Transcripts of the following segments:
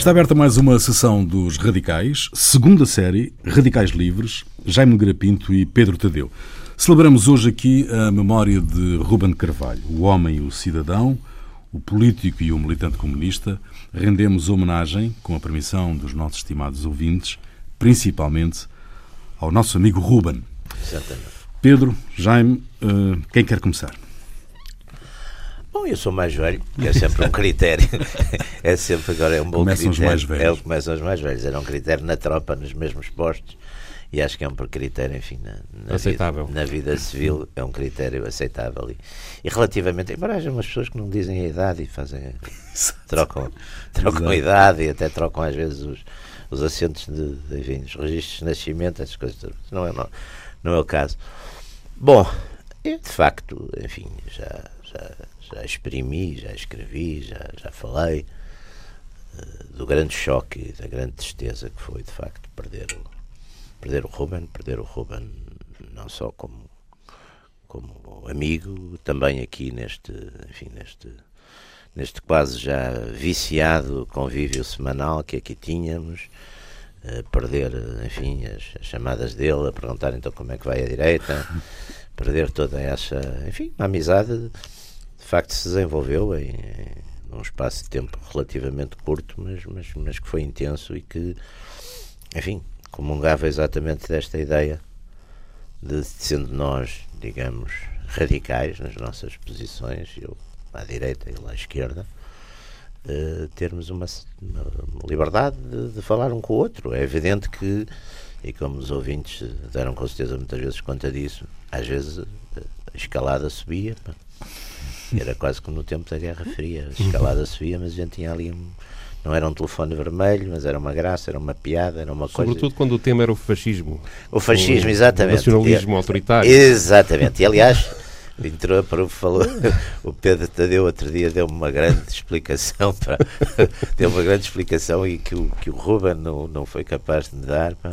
Está aberta mais uma sessão dos Radicais, segunda série, Radicais Livres, Jaime Grapinto e Pedro Tadeu. Celebramos hoje aqui a memória de Ruben Carvalho, o homem e o cidadão, o político e o militante comunista. Rendemos homenagem, com a permissão dos nossos estimados ouvintes, principalmente ao nosso amigo Ruben. Exatamente. Pedro, Jaime, eh, quem quer começar? Bom, eu sou mais velho, que é sempre um critério. é sempre agora é um bom Começam critério. os mais velhos. É, começam os mais velhos. Era um critério na tropa, nos mesmos postos. E acho que é um critério, enfim, na, na Aceitável. Vida, na vida civil é um critério aceitável. E, e relativamente, embora haja umas pessoas que não dizem a idade e fazem. trocam, trocam a idade e até trocam às vezes os, os assentos de, de, enfim, os registros de nascimento, essas coisas. todas. Não é, não, não é o caso. Bom, eu de facto, enfim, já, já, já exprimi, já escrevi, já, já falei eh, do grande choque e da grande tristeza que foi de facto perder o, perder o Ruben, perder o Ruben não só como, como amigo, também aqui neste, enfim, neste, neste quase já viciado convívio semanal que aqui tínhamos, eh, perder, enfim, as, as chamadas dele a perguntar então como é que vai a direita, perder toda essa, enfim, a amizade de facto se desenvolveu em, em num espaço de tempo relativamente curto, mas, mas, mas que foi intenso e que, enfim, comungava exatamente desta ideia de, sendo nós, digamos, radicais nas nossas posições, eu à direita e ele à esquerda, eh, termos uma, uma liberdade de, de falar um com o outro. É evidente que, e como os ouvintes deram com certeza muitas vezes conta disso, às vezes eh, a escalada subia. Era quase como no tempo da Guerra Fria, a escalada subia, mas a gente tinha ali um, não era um telefone vermelho, mas era uma graça, era uma piada, era uma coisa. Sobretudo quando o tema era o fascismo. O fascismo, o exatamente. nacionalismo É- autoritário. Exatamente. E aliás, entrou para o falou, o Pedro Tadeu outro dia deu uma grande explicação para, deu uma grande explicação e que o, que o Ruben não, não foi capaz de me dar. pá.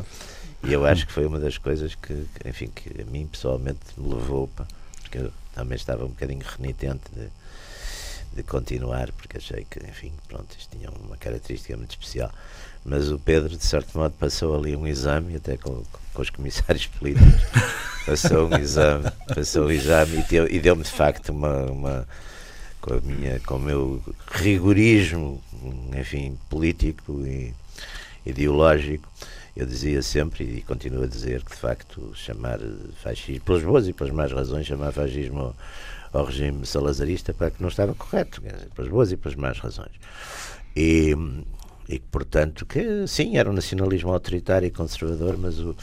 E eu acho que foi uma das coisas que, que, enfim, que a mim pessoalmente me levou, pá, porque eu também estava um bocadinho renitente de, de continuar, porque achei que, enfim, pronto, isto tinha uma característica muito especial. Mas o Pedro, de certo modo, passou ali um exame, até com, com os comissários políticos, passou um exame, passou um exame e deu- e deu-me de facto uma, uma com a minha, com o meu rigorismo, enfim, político e ideológico, eu dizia sempre e continuo a dizer que de facto chamar fascismo, pelas boas e pelas más razões, chamar fascismo ao, ao regime salazarista para que não estava correto, dizer, pelas boas e pelas más razões. E, e portanto, que sim, era um nacionalismo autoritário e conservador, mas o,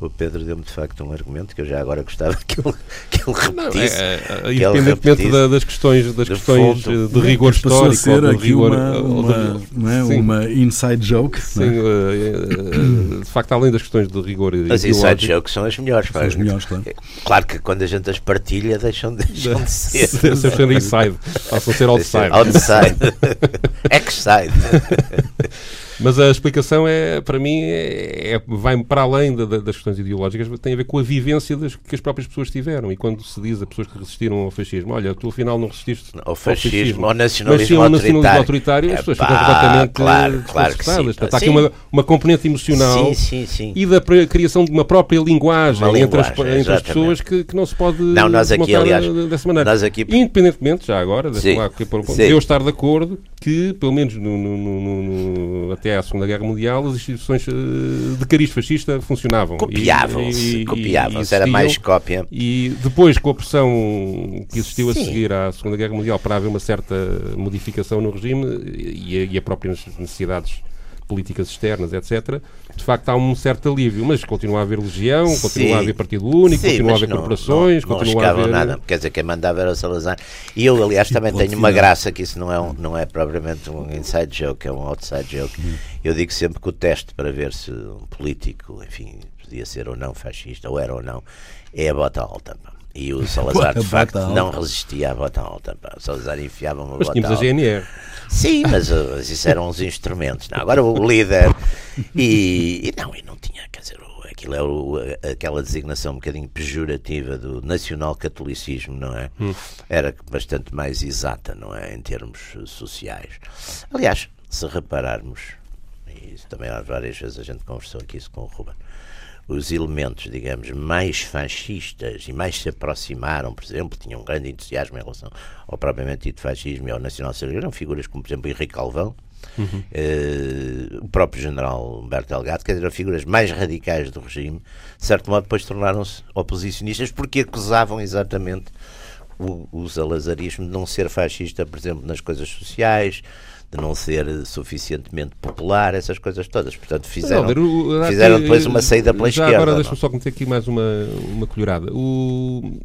o Pedro deu-me de facto um argumento que eu já agora gostava que ele, que ele Não, repetisse. é, é, que ele independentemente da- das questões, das de questões fundo. eh, de rigor passou a histórico, ser ou de aqui rigor. uma, de- uma, não é? uma inside joke. sim, não é? eh, eh, de facto, além das questões de rigor As inside jokes são as melhores. São as melhores, claro. Claro que quando a gente as partilha deixam, deixam de ser. Deve ser inside, passam a ser outside. Outside. Ex-side. Mas a explicação é, para mim, é, é- vai para além da- da- das questões ideológicas, tem a ver com a vivência das, que as próprias pessoas tiveram. E quando se diz a pessoas que resistiram ao fascismo, olha, tu afinal não resististe Ao fascismo, ao mas sim nacionalismo ao nacionalismo autoritário, as pessoas ficam completamente claro, claro que sim, sim. aqui uma, uma componente emocional Sim, sim, e da criação de uma própria linguagem, Uma entre, as, entre as pessoas que, que não se pode Não, nós aqui, aliás, dessa maneira. nós aqui- Independentemente, já agora, de eu estar de acordo que, pelo menos no- no- no- no- até à Segunda Guerra Mundial, as instituições eh, de cariz fascista funcionavam. Copiavam-se, copiavam-se. e Era mais cópia. E depois, com a pressão que existiu a Sim. seguir à Segunda Guerra Mundial para haver uma certa modificação no regime e a, e a própria necessidades políticas externas, etc., de facto há um certo alívio, mas continua a haver legião, continua a Sim. haver partido único, Sim, continua a haver não- corporações, não, não continua a haver... nada. Quer dizer, quem mandava era o Salazar. E eu, aliás, também tenho uma graça que isso não é, um, não é propriamente um inside joke, é um outside joke. Eu digo sempre que o teste para ver se um político, enfim, podia ser ou não fascista, ou era ou não, é a bota alta. E o Salazar, de facto, alta. não resistia à bota alta. pá. O Salazar enfiava uma Mas bota tínhamos a alta. GNR. Sim, mas, uh, mas isso eram os instrumentos. Não, agora o líder. E, e não, e não tinha, quer dizer, aquilo é o- aquela designação um bocadinho pejorativa do nacional-catolicismo, não é? Era bastante mais exata, não é? Em termos sociais. Aliás, se repararmos, e isso também há várias vezes a gente conversou aqui isso com o Ruben, os elementos, digamos, mais fascistas e mais se aproximaram, por exemplo, tinham um grande entusiasmo em relação ao propriamente dito fascismo e ao nacional-socialismo, eram figuras como, por exemplo, Henrique Calvão, Uhum. Uh, o próprio general Humberto Delgado, que eram figuras mais radicais do regime, de certo modo depois tornaram-se oposicionistas porque acusavam exatamente o, o salazarismo de não ser fascista, por exemplo, nas coisas sociais, de não ser suficientemente popular, essas coisas todas. Portanto, fizeram, não, fizeram depois uma saída pela já esquerda. Agora deixa-me só meter aqui mais uma, uma colherada. O,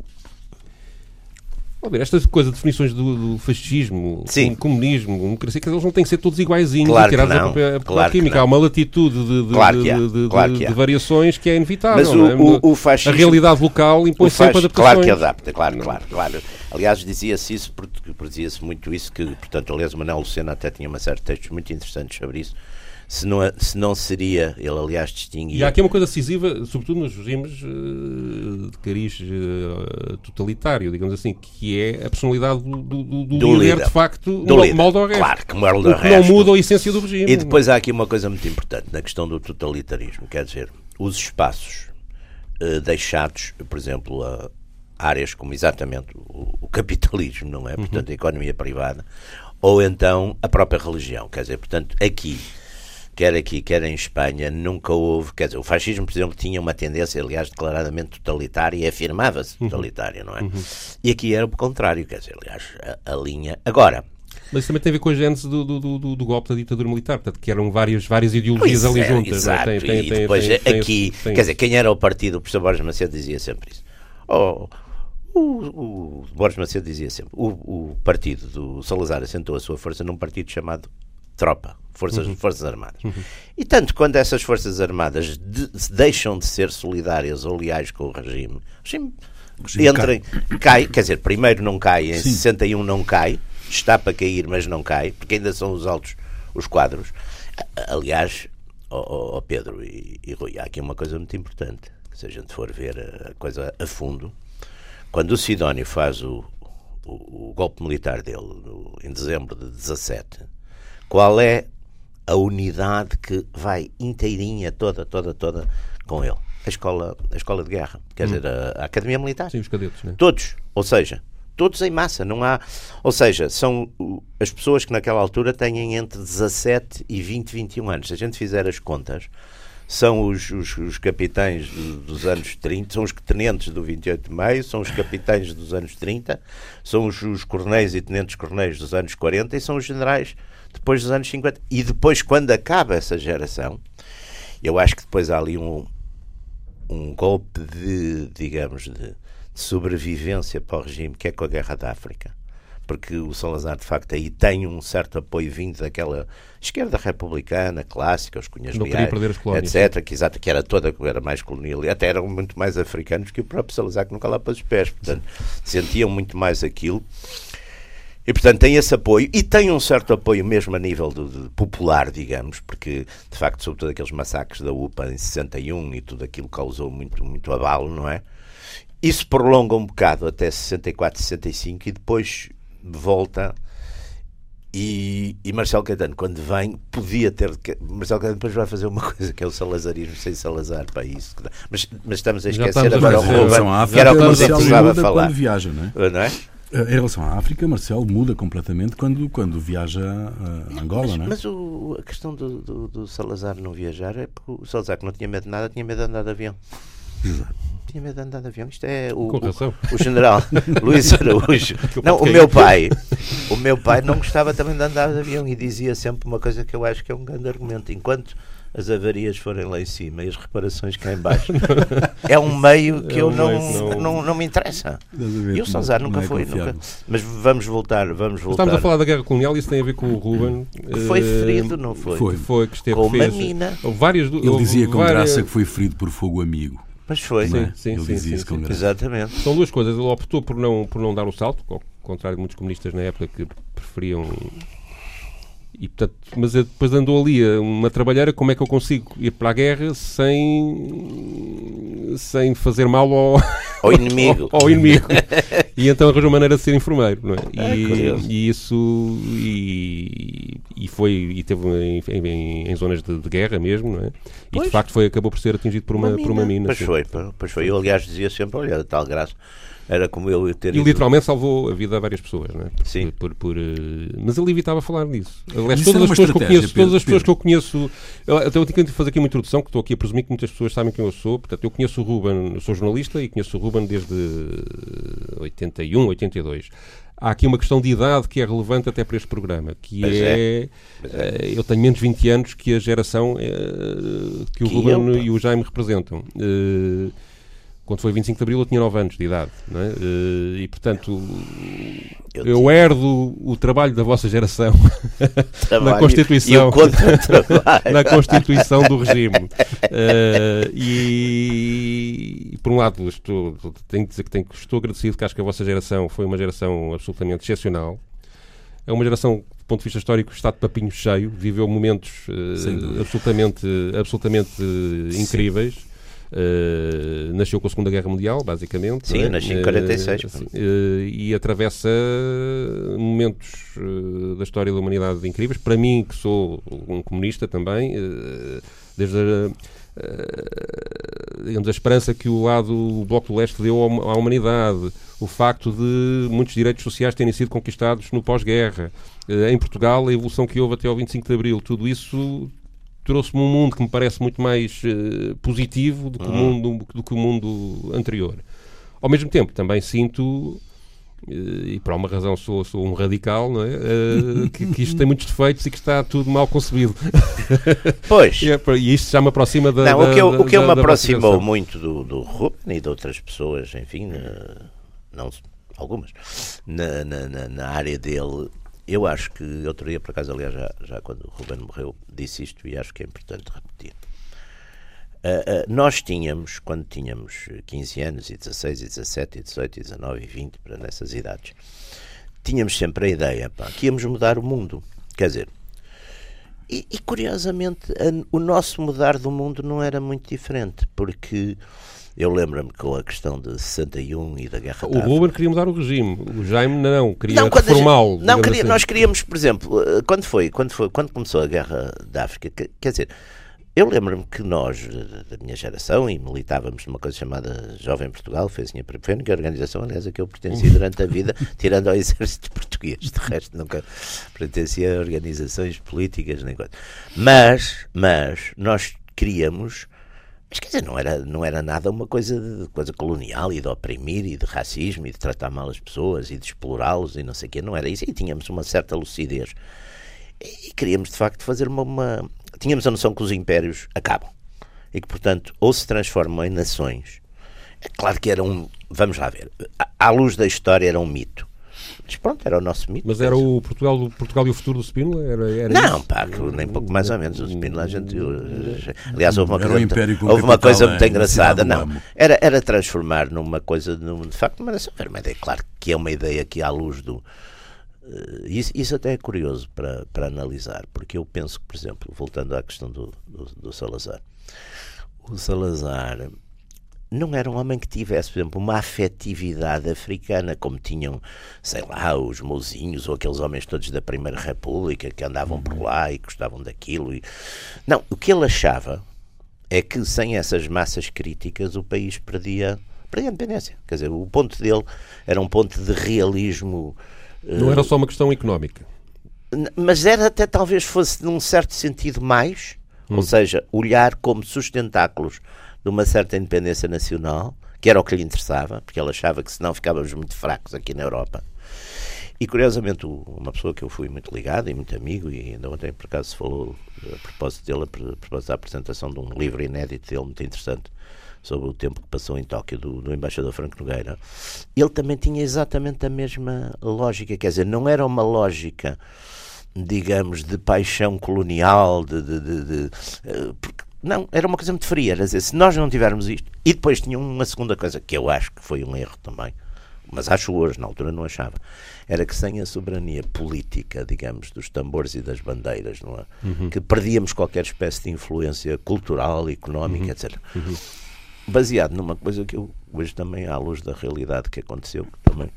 ver, esta coisa de definições do, do fascismo, Sim. comunismo, democracia, que eles não têm que ser todos iguaizinhos claro e tirados da própria, claro química. Há uma latitude de, de, claro de, claro de, variações que é inevitável. Mas o, é? o, o fascismo, a realidade local impõe sempre adaptações. Claro que adapta, claro, claro, claro. Aliás, dizia-se isso, porque dizia-se muito isso, que, portanto, aliás, o Manuel Lucena até tinha uma série de textos muito interessantes sobre isso, se não, se não seria, ele aliás distinguia. E há aqui uma coisa decisiva, sobretudo nos regimes uh, de cariz uh, totalitário, digamos assim, que é a personalidade do, do, do, do líder, líder, de facto, do líder. molda ao resto. Claro, que molda o que não muda a essência do regime. E depois há aqui uma coisa muito importante na questão do totalitarismo, quer dizer, os espaços uh, deixados, por exemplo, a áreas como exatamente o, o capitalismo, não é? Uhum. Portanto, a economia privada, ou então a própria religião, quer dizer, portanto, aqui quer aqui, quer em Espanha, nunca houve. Quer dizer, o fascismo, por exemplo, tinha uma tendência, aliás, declaradamente totalitária e afirmava-se uhum. totalitária, não é? Uhum. E aqui era o contrário, quer dizer, aliás, a, a linha. Agora. Mas isso também tem a ver com a gênese do, do, do, do, golpe da ditadura militar, portanto, que eram várias, várias ideologias ali é, juntas. Exato, é? tem, tem, e depois tem, aqui, quer dizer, quem era o partido, o professor Borges Macedo dizia sempre isso. Oh, o, o Borges Macedo dizia sempre: o, o partido do Salazar assentou a sua força num partido chamado tropa, forças, uhum. forças armadas. Uhum. E tanto quando essas forças armadas de, deixam de ser solidárias ou leais com o regime, o regime, o regime entra, cai. cai. quer dizer, primeiro não cai, em Sim. 61 não cai, está para cair, mas não cai, porque ainda são os altos os quadros. Aliás, oh, oh Pedro e, e Rui, há aqui uma coisa muito importante. Se a gente for ver a coisa a fundo, quando o Sidónio faz o, o, o golpe militar dele no, em dezembro de 17, qual é a unidade que vai inteirinha, toda, toda, toda com ele? A escola, a escola de guerra, quer hum. dizer, a, a, Academia Militar. Sim, os cadetes, né? Todos, ou seja, todos em massa, não há. Ou seja, são as pessoas que naquela altura têm entre 17 e 20, 21 anos. Se a gente fizer as contas, são os, os, os capitães dos anos 30, são os tenentes do 28 de maio, são os capitães dos anos 30, são os, os coronéis e tenentes coronéis dos anos 40 e são os generais depois dos anos 50. E depois, quando acaba essa geração, eu acho que depois há ali um, um golpe de, digamos, de, de sobrevivência para o regime, que é com a Guerra da África porque o Salazar de facto aí tem um certo apoio vindo daquela esquerda republicana clássica, os cunhas Não queria perder as colónias. etc, que, exato, que era toda, era mais colonial, até eram muito mais africanos que o próprio Salazar, que nunca lá pôs os pés, portanto, sentiam muito mais aquilo. E, portanto, tem esse apoio e tem um certo apoio mesmo a nível do, popular, digamos, porque, de facto, sobretudo aqueles massacres da UPA em 61 e tudo aquilo causou muito, muito abalo, não é? Isso prolonga um bocado até 64, 65 e depois volta. E, e Marcelo Caetano, quando vem, podia ter. Marcelo Caetano depois vai fazer uma coisa que é o salazarismo sem Salazar para isso. Mas, mas estamos a esquecer estamos agora o Ruben, que era o que nos interessava falar. Viaja, não é? Não é? Em relação à África, Marcelo muda completamente quando, quando viaja a Angola, mas, não é? Mas o, a questão do, do, do, Salazar não viajar é porque o Salazar, que não tinha medo de nada, tinha medo de andar de avião. Exato. Tinha medo de andar de avião. Isto é o, o, o general Luís Araújo. não, o meu pai, o meu pai não gostava também de andar de avião e dizia sempre uma coisa que eu acho que é um grande argumento. Enquanto as avarias forem lá em cima e as reparações cá em baixo. é um meio que é eu não, não, não, não, me interessa. E o Salazar nunca é foi. Nunca. Mas vamos voltar, vamos voltar. Estamos a falar da guerra colonial e isso tem a ver com o Ruben. Que foi eh, ferido, não foi? Foi, foi que esteve com fez, uma mina. Várias, Ele dizia com várias... graça que foi ferido por fogo amigo. Mas foi. Sim, sim, Ele sim, dizia sim, isso com graça. Exatamente. São duas coisas. Ele optou por não, por não dar o salto, ao contrário de muitos comunistas na época que preferiam e, portanto, mas depois andou ali uma trabalheira, como é que eu consigo ir para a guerra sem, sem fazer mal ao, ao inimigo. ao, ao, inimigo. e então arranjou maneira de ser enfermeiro, não é? E, é e isso, e, e foi e teve em, em, em zonas de, de, guerra mesmo, não é? E de facto foi, acabou por ser atingido por uma, uma por uma mina. Pois foi, pois foi. Eu, aliás, dizia sempre: olha, tal graça era como ele ter. E ido... literalmente salvou a vida a várias pessoas, não é? Por, Sim. Por, por, uh... Mas ele evitava falar disso. Aliás, todas as, pessoas que eu conheço, todas as pessoas que eu conheço. Eu, até eu tenho que fazer aqui uma introdução, que estou aqui a presumir que muitas pessoas sabem quem eu sou. Portanto, eu conheço o Ruben, sou jornalista e conheço o Ruben desde 81, 82 há aqui uma questão de idade que é relevante até para este programa, que é, é, é, eu tenho menos 20 anos que a geração é, que o que Ruben eu, e o Jaime representam. Quando foi 25 de Abril eu tinha 9 anos de idade. É? Eh, e, portanto, eu, eu herdo o trabalho da vossa geração na Constituição, na Constituição do regime. Uh, e, por um lado, estou, tenho que dizer que, tenho, estou agradecido que acho que a vossa geração foi uma geração absolutamente excepcional. É uma geração, do ponto de vista histórico, está de papinho cheio, viveu momentos uh, absolutamente, absolutamente incríveis. Uh, nasceu com a Segunda Guerra Mundial, basicamente. Sim, é? nasci em 46. Uh, uh, e atravessa momentos uh, da história da humanidade incríveis. Para mim, que sou um comunista também, desde a, digamos, a esperança que o lado o Bloco do Leste deu à humanidade, o facto de muitos direitos sociais terem sido conquistados no pós-guerra, em Portugal, a evolução que houve até ao 25 de Abril, tudo isso trouxe-me um mundo que me parece muito mais uh, positivo do que, uhum. o mundo, do que o mundo anterior. Ao mesmo tempo, também sinto, uh, e por uma razão sou, sou um radical, não é? Uh, que, que, isto tem muitos defeitos e que está tudo mal concebido. Pois. e, é, e, isto já me aproxima da. Não, da, o que, eu, da, o que eu me aproximou muito do, do Ruben e de outras pessoas, enfim, não algumas, na, na, na área dele eu acho que outro dia, por acaso, aliás, já, já quando o Ruben morreu, disse isto e acho que é importante repetir. Uh, uh, nós tínhamos, quando tínhamos 15 anos, e 16, e 17, e 18, e 19, e 20, para nessas idades, tínhamos sempre a ideia pá, que íamos mudar o mundo. Quer dizer, e, e curiosamente, a, o nosso mudar do mundo não era muito diferente, porque eu lembro-me com a questão de 61 e da Guerra O Ruben queria mudar o regime, o Jaime não, queria não, reformá-lo. Não, queria, assim. nós queríamos, por exemplo, eh, quando foi, quando foi, quando começou a Guerra da África, quer dizer, eu lembro-me que nós, eh, da minha geração, e militávamos numa coisa chamada Jovem Portugal, foi, assim, foi a única organização, aliás, a que eu pertenci durante a vida, tirando ao exército português. De resto, nunca pertencia a organizações políticas nem coisa. Mas, mas, nós queríamos mas quer dizer, não era, não era nada uma coisa, de, coisa colonial e de oprimir e de racismo e de tratar mal as pessoas e de explorá-los e não sei o quê. Não era isso. E tínhamos uma certa lucidez. E, e queríamos, de facto, fazer uma, uma. Tínhamos a noção que os impérios acabam. E que, portanto, ou se transformam em nações. É claro que era um. Vamos lá ver. À luz da história, era um mito. Mas pronto, era o nosso mito. Mas era o Portugal, Portugal e o futuro do Spínola? Era, era não, isso? pá, nem pouco mais ou menos. O Spínola, a gente. Aliás, houve uma coisa, houve uma coisa muito engraçada. Não, era, era transformar numa coisa, de facto, uma nação vermelha. É claro que é uma ideia que, à luz do. Uh, isso, isso, até é curioso para, para analisar, porque eu penso que, por exemplo, voltando à questão do, do, do Salazar, o Salazar não era um homem que tivesse, por exemplo, uma afetividade africana, como tinham, sei lá, os mozinhos ou aqueles homens todos da Primeira República que andavam por lá e gostavam daquilo. E... Não, o que ele achava é que sem essas massas críticas o país perdia, perdia a independência. Quer dizer, o ponto dele era um ponto de realismo. Não era só uma questão económica. Mas era até talvez fosse, num certo sentido, mais. Hum. Ou seja, olhar como sustentáculos de uma certa independência nacional, que era o que lhe interessava, porque ele achava que senão ficávamos muito fracos aqui na Europa. E curiosamente, uma pessoa que eu fui muito ligado e muito amigo, e ainda ontem por acaso se falou a propósito dele, a propósito da apresentação de um livro inédito dele, muito interessante, sobre o tempo que passou em Tóquio do, do embaixador Franco Nogueira, ele também tinha exatamente a mesma lógica, quer dizer, não era uma lógica, digamos, de paixão colonial, de, de, de, de eh, porque não, era uma coisa muito fria. Era dizer, se nós não tivermos isto. E depois tinha uma segunda coisa, que eu acho que foi um erro também, mas acho hoje, na altura não achava, era que sem a soberania política, digamos, dos tambores e das bandeiras, não é? Uhum. que perdíamos qualquer espécie de influência cultural, económica, uhum. etc. Uhum. Baseado numa coisa que eu hoje também, à luz da realidade que aconteceu, que também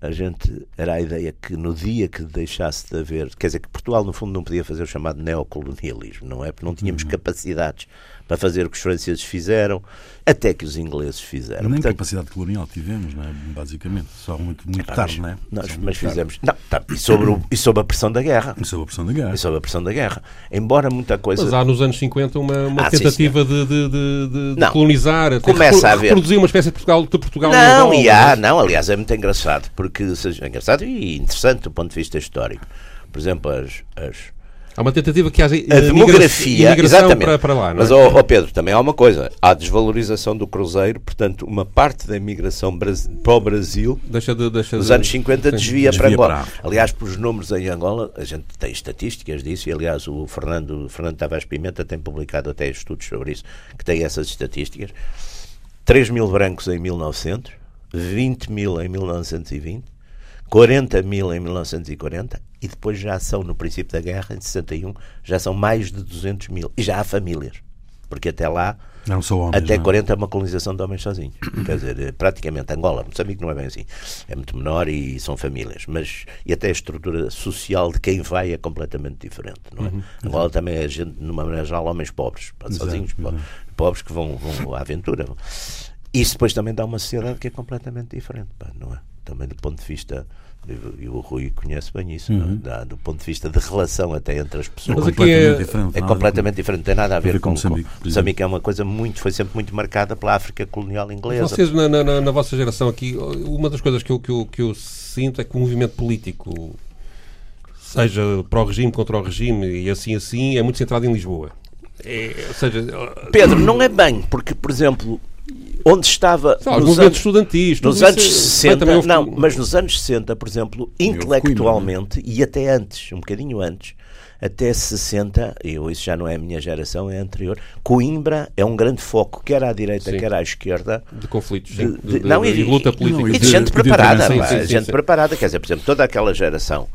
a gente era a ideia que no dia que deixasse de haver, quer dizer que Portugal no fundo não podia fazer o chamado neocolonialismo, não é? Porque não tínhamos Uhum. capacidades para fazer o que os franceses fizeram, até que os ingleses fizeram. Nem Portanto, capacidade colonial tivemos, não é? basicamente. Só muito, muito Pá, tarde, mas, não é? nós- mas tarde. fizemos. Não, tá, e, sobre o- e sob a pressão da guerra. E sob a pressão da guerra. E sob a pressão da guerra. Embora muita coisa. Mas há nos anos 50 uma, uma Ah, sim, tentativa de, de, de, de- de Não. colonizar, até Começa a haver. reproduzir uma espécie de Portugal, de Portugal Não, e há, mas- não, aliás, é muito engraçado, porque seja engraçado e interessante do ponto de vista histórico. Por exemplo, as, as, Há uma tentativa que haja a demografia, imigração exatamente. para, para lá, não é? Mas, ó ó Pedro, também há uma coisa: há a desvalorização do cruzeiro, portanto, uma parte da imigração para o Brasil Deixa de, deixa nos de- anos 50 Sim. desvia, desvia para Angola. para aliás, pelos números em Angola, a gente tem estatísticas disso, e aliás o Fernando, Fernando Tavares Pimenta tem publicado até estudos sobre isso, que tem essas estatísticas. 3 mil brancos em 1900, 20 mil em 1920, 40 mil em 1940 e depois já são, no princípio da guerra, em 61, já são mais de 200 mil. E já há famílias. Porque até lá, Não são homens. até não é? 40 é uma colonização de homens sozinhos. Quer dizer, é praticamente Angola, Moçambique não é bem assim. É muito menor e são famílias. Mas, e até a estrutura social de quem vai é completamente diferente. Não é? Angola também é gente, numa maneira geral, homens pobres, sozinhos, pobres que vão, vão à aventura. Isso depois também dá uma sociedade que é completamente diferente, não é? Também do ponto de vista. E o Rui conhece bem isso, é? Dá- do ponto de vista de relação até entre as pessoas. Mas aqui completamente é- diferente. É completamente diferente, não tem nada a ver, com com, Moçambique, com-. Moçambique é uma coisa muito, foi sempre muito marcada pela África colonial inglesa. Vocês, na, na- na- vossa geração aqui, uma das coisas que eu, que, eu, que eu sinto é que o movimento político, seja para o regime, contra o regime e assim assim, é muito centrado em Lisboa. É, ou seja, Pedro, não é bem, porque, por exemplo, onde estava. os nos movimentos anos, estudantis, nos anos isso, 60, também houve- não, mas nos anos 60, por exemplo, intelectualmente, e até antes, um bocadinho antes, até 60, eu, isso já não é a minha geração, é anterior, Coimbra é um grande foco, quer à direita, Sim. quer à esquerda, de conflitos, de- de- de, não, e- de luta e- política. não, E de gente preparada, sim, sim, gente preparada, quer dizer, por exemplo, toda aquela geração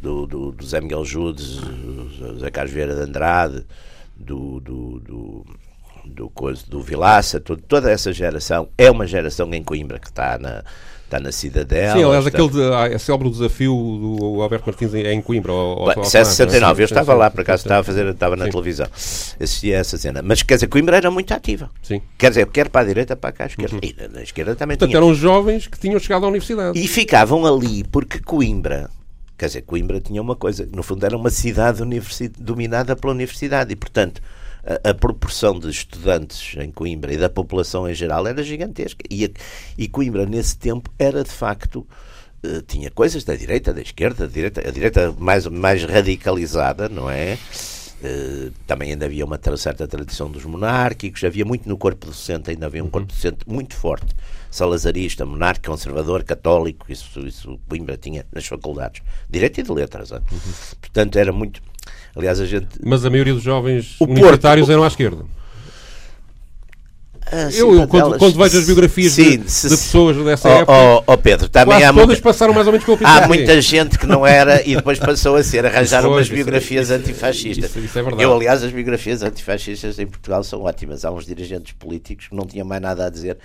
do, do, do Zé Miguel Judes, o Zé Carlos Vieira de Andrade, do, do, do, do, coisa, do Vilaça, todo- toda essa geração é uma geração em Coimbra que está na, está na cidadela. Sim, aliás, está- aquele de, ah, é célebre o desafio do Alberto Martins em, em Coimbra. Ao, ao, Bem, ao isso é Tomás, não é? 69, eu estava lá, por acaso estava, a fazer, estava na Sim. televisão, assistia a essa cena. Mas quer dizer, Coimbra era muito ativa. Sim. Quer dizer, quer para a direita, para cá, à esquerda. E na, esquerda também Portanto, tinha. eram jovens que tinham chegado à universidade. E ficavam ali porque Coimbra, quer dizer, Coimbra tinha uma coisa, no fundo era uma cidade dominada pela universidade e, portanto, a, a proporção de estudantes em Coimbra e da população em geral era gigantesca. E, e Coimbra, nesse tempo, era de facto. eh, tinha coisas da direita, da esquerda, da direita, a direita mais, mais radicalizada, não é? Eh, também ainda havia uma certa tradição dos monárquicos, havia muito no corpo docente, ainda havia um corpo docente muito forte, salazarista, monárquico, conservador, católico, isso, isso Coimbra tinha nas faculdades, direito e de letras. ah. Portanto, era muito. Aliás, a gente. Mas a maioria dos jovens O Porto- universitários eram à esquerda. Ah, Eu, eu, quando, quando vejo as biografias Sim, de, se- de pessoas dessa Oh, época, oh, oh, Pedro, também há todas muita, passaram mais ou menos pelo há muita gente que não era e depois passou a ser. Arranjaram umas isso- biografias isso- antifascistas. isso- isso é. Eu, aliás, as biografias antifascistas em Portugal são ótimas. Há uns dirigentes políticos que não tinham mais nada a dizer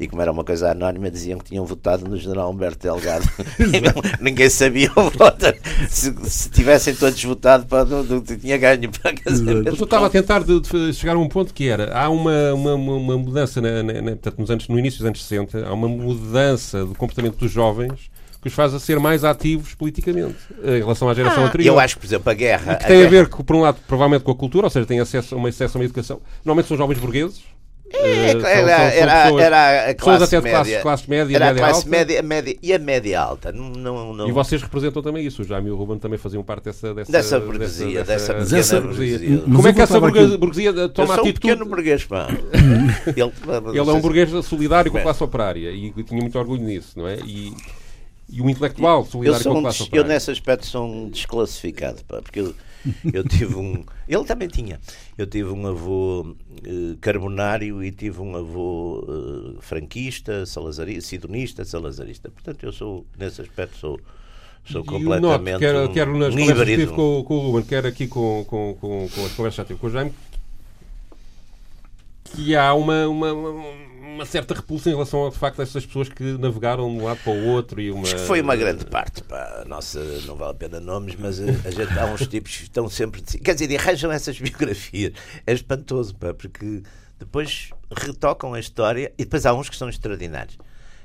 e, como era uma coisa anónima, diziam que tinham votado no general Humberto Delgado. Não- ninguém sabia o voto. Se, se tivessem todos votado, pá, não, não tinha ganho. Dizer, Mas eu estava a tentar de, de chegar a um ponto que era, há uma, uma- uma mudança na, na- na- portanto, nos anos, no início dos anos 60, há uma mudança do comportamento dos jovens que os faz a ser mais ativos politicamente em relação à geração anterior. Eu acho que, por exemplo, a guerra. que tem a guerra- ver, com, por um lado, provavelmente com a cultura, ou seja, têm acesso a uma, acesso a uma educação. Normalmente são jovens burgueses. É, Eh, são- era, são- são era, pessoas- era a classe até de média. classe, classe média, era média a classe alta. média, média e a média alta. Não, não, não- E vocês representam também isso. O Jaime e o Ruben também faziam parte dessa, dessa, Dessa burguesia, dessa Mas pequena essa- burguesia. Como eu é que essa burguesia, aqui- burguesia Eu toma sou um atitude? pequeno burguês, pá. Ele, Ele é um burguês solidário com a classe operária e tinha muito orgulho nisso, não é? E, e um intelectual Eu, solidário com a classe des- eu nesse aspecto sou um desclassificado, pá, porque eu, eu tive um. Ele também tinha. Eu tive um avô eh, carbonário e tive um avô eh, franquista, salazarista, sidonista, salazarista. Portanto, eu sou, nesse aspecto, sou, sou o completamente. noto, quer, um, quer nas um conversas que tive com, com o Ruben, quer aqui com, com, com, com as conversas que já tive com o Jaime, que há uma, uma, uma, uma certa repulsa em relação ao facto dessas pessoas que navegaram de um lado para o outro e uma... Acho que foi uma grande parte, pá. Nossa, não vale a pena nomes, mas a, a gente há uns tipos que estão sempre. Quer dizer, arranjam essas biografias. É espantoso, pá, porque depois retocam a história e depois há uns que são extraordinários,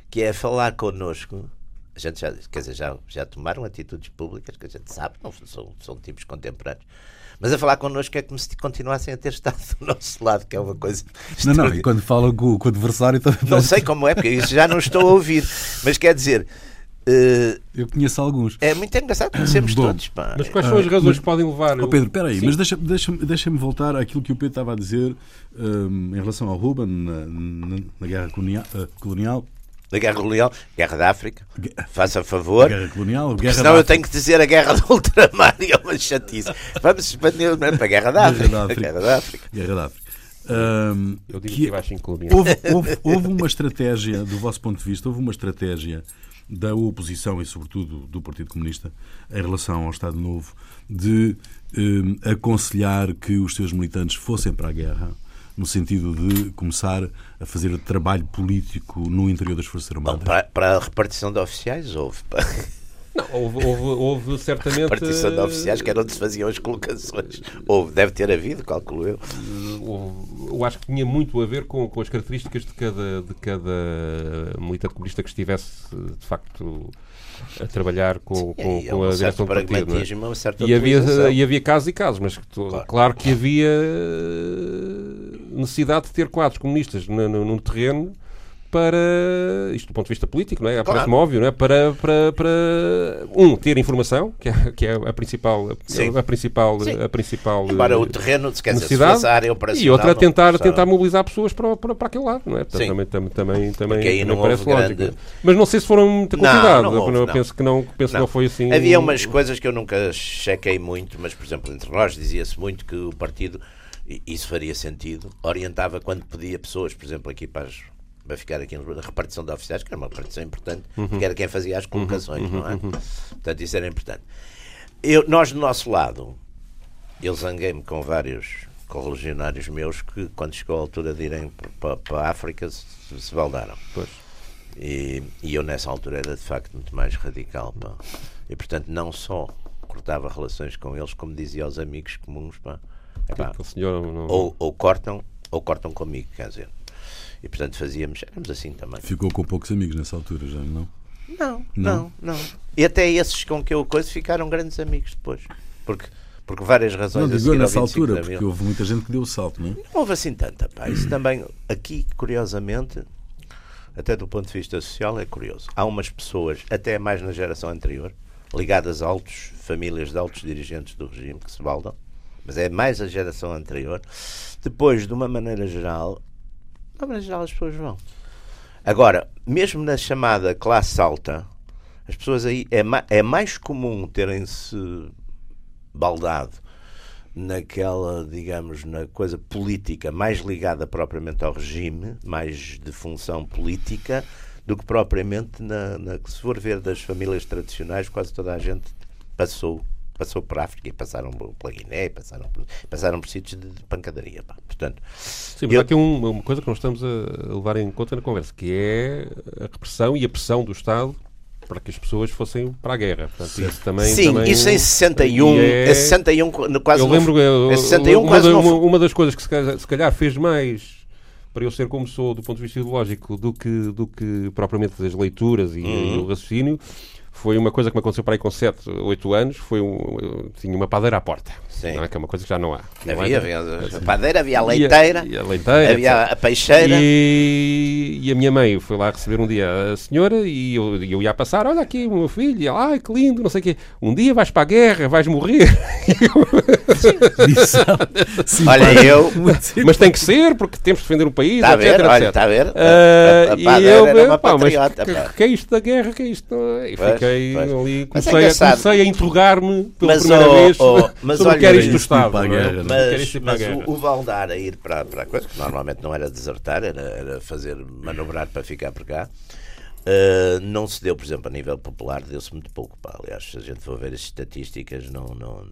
que é falar connosco. A gente já, quer dizer, já, já tomaram atitudes públicas que a gente sabe, não são, são tipos contemporâneos. Mas a falar connosco é como se continuassem a ter estado do nosso lado, que é uma coisa. Não, não, e quando falam com, com o adversário também. Não sei como é, porque isso já não estou a ouvir. Mas quer dizer. Uh, eu conheço alguns. É muito engraçado, conhecemos Bom, todos. Pá. Mas quais são as razões mas- que podem levar? Oh Pedro, espera aí, mas deixa- deixa-me deixa voltar àquilo que o Pedro estava a dizer hum, em relação ao Ruben na, na- na guerra colonial, eh, colonial Da Guerra Colonial, Guerra da África. Faça a favor. guerra colonial, Porque guerra senão da eu tenho que dizer a Guerra do Ultramar e é uma chatice. Vamos expandir para a Guerra da África. da A África. Guerra da África. Guerra da África. Hum, Eu digo que- que vai 5 colonial. houve, houve- houve uma estratégia, do vosso ponto de vista, houve uma estratégia da oposição e, sobretudo, do Partido Comunista em relação ao Estado Novo de hum, aconselhar que os seus militantes fossem para a guerra, no sentido de começar a fazer trabalho político no interior das Forças Bom, Armadas. para, para a repartição de oficiais, houve. Não, houve, houve, houve certamente. Repartição de oficiais, que era onde se faziam as colocações. Houve, deve ter havido, calculo eu. houve- eu acho que tinha muito a ver com, com as características de cada, de cada militante comunista que estivesse, de facto, a trabalhar com, com, há com um a direção do partido. é? E havia, e havia casos e casos, mas Claro. claro. que havia eh, necessidade de ter quadros comunistas no, no, num terreno para, isto do ponto de vista político, não é? Parece-me óbvio, não é? Para, para, para, um, ter informação, que é, que é a principal, Sim. a principal, Sim. a principal eh, o terreno, se quer dizer, se área operacional... e outra não tentar, tentar mobilizar pessoas para, para, para aquele lado, não é? Portanto. Também, também, também, também, aí não parece houve lógico. grande- Mas não sei se foram muita quantidade. não houve, eu não. penso que não, penso que Não. não foi assim. Havia umas coisas que eu nunca chequei muito, mas, por exemplo, entre nós dizia-se muito que o partido, e isso faria sentido, orientava quando pedia pessoas, por exemplo, aqui para, as- para ficar aqui na repartição de oficiais, que era uma repartição importante, Uhum. que era quem fazia as colocações, não é? Portanto, isso era importante. Eu, nós, do nosso lado, eu zanguei-me com vários correligionários meus que, quando chegou a altura de irem para, para a África, se, se baldaram. Pois. E, e eu nessa altura era de facto muito mais radical. Pá. E portanto não só cortava relações com eles, como dizia aos amigos comuns, pá, epá, Aquele senhor não- ou, ou cortam ou cortam comigo, quer dizer. E portanto fazíamos, éramos assim também. Ficou com poucos amigos nessa altura, já não? Não, Não? não, não. E até esses com que eu coisa ficaram grandes amigos depois. Porque, porque várias razões Não digo nessa 25 altura, porque houve muita gente que deu o salto, não é? Não houve assim tanta, pá. Isso também, aqui, curiosamente, até do ponto de vista social, é curioso. Há umas pessoas, até mais na geração anterior, ligadas a altos, famílias de altos dirigentes do regime, que se baldam, mas é mais a geração anterior. Depois, de uma maneira geral, de maneira geral, as pessoas vão. Agora, mesmo na chamada classe alta, as pessoas aí é, ma é mais comum terem-se baldado naquela, digamos, na coisa política mais ligada propriamente ao regime, mais de função política, do que propriamente na, na que se for ver das famílias tradicionais, quase toda a gente passou passou por África e passaram pela Guiné, passaram por, passaram por sítios de, de pancadaria. Pá. Portanto, Sim, mas Eu- há aqui um- uma coisa que nós estamos a levar em conta na conversa, que é a repressão e a pressão do Estado para que as pessoas fossem para a guerra. Portanto, isso também, sim, também- isso em 61, e é- em 61 qu- quase eu não- lembro, eu- em 61 uma, quase da- não uma, uma das coisas que se calhar, se calhar fez mais para eu ser como sou do ponto de vista ideológico do que, do que propriamente das leituras e, Uhum. e o raciocínio foi uma coisa que me aconteceu para aí com 7, 8 anos foi um, tinha uma padeira à porta Sim. não é? que é uma coisa que já não há Não Havia, é? havia a padeira, havia a E a- leiteira, e a leiteira, havia etc. a peixeira. E, e a minha mãe foi lá receber um dia a senhora e eu, e eu ia passar, olha aqui o meu filho, e ela, ai que lindo, não sei o quê. Um dia vais para a guerra, vais morrer. Ela, Olha, eu- Mas tem que ser, porque temos de defender o país, Está a etc, ver? Olha, etc. está a ver? Ah, A- a e padeira eu, era uma pá, mas patriota, que, pá. que é isto da guerra, que é isto? E Pois, fiquei pois. ali, Mas é comecei, a, engraçado. comecei a interrogar-me pela Mas, primeira oh, vez oh, mas sobre o que era isto do Estado. para a não é? era Mas, isto para a mas o, o Valdar a ir para, para a coisa, que normalmente não era desertar, era, era fazer manobrar para ficar por cá, uh, não se deu, por exemplo, a nível popular, deu-se muito pouco. Pá. Aliás, se a gente for ver as estatísticas, não, não,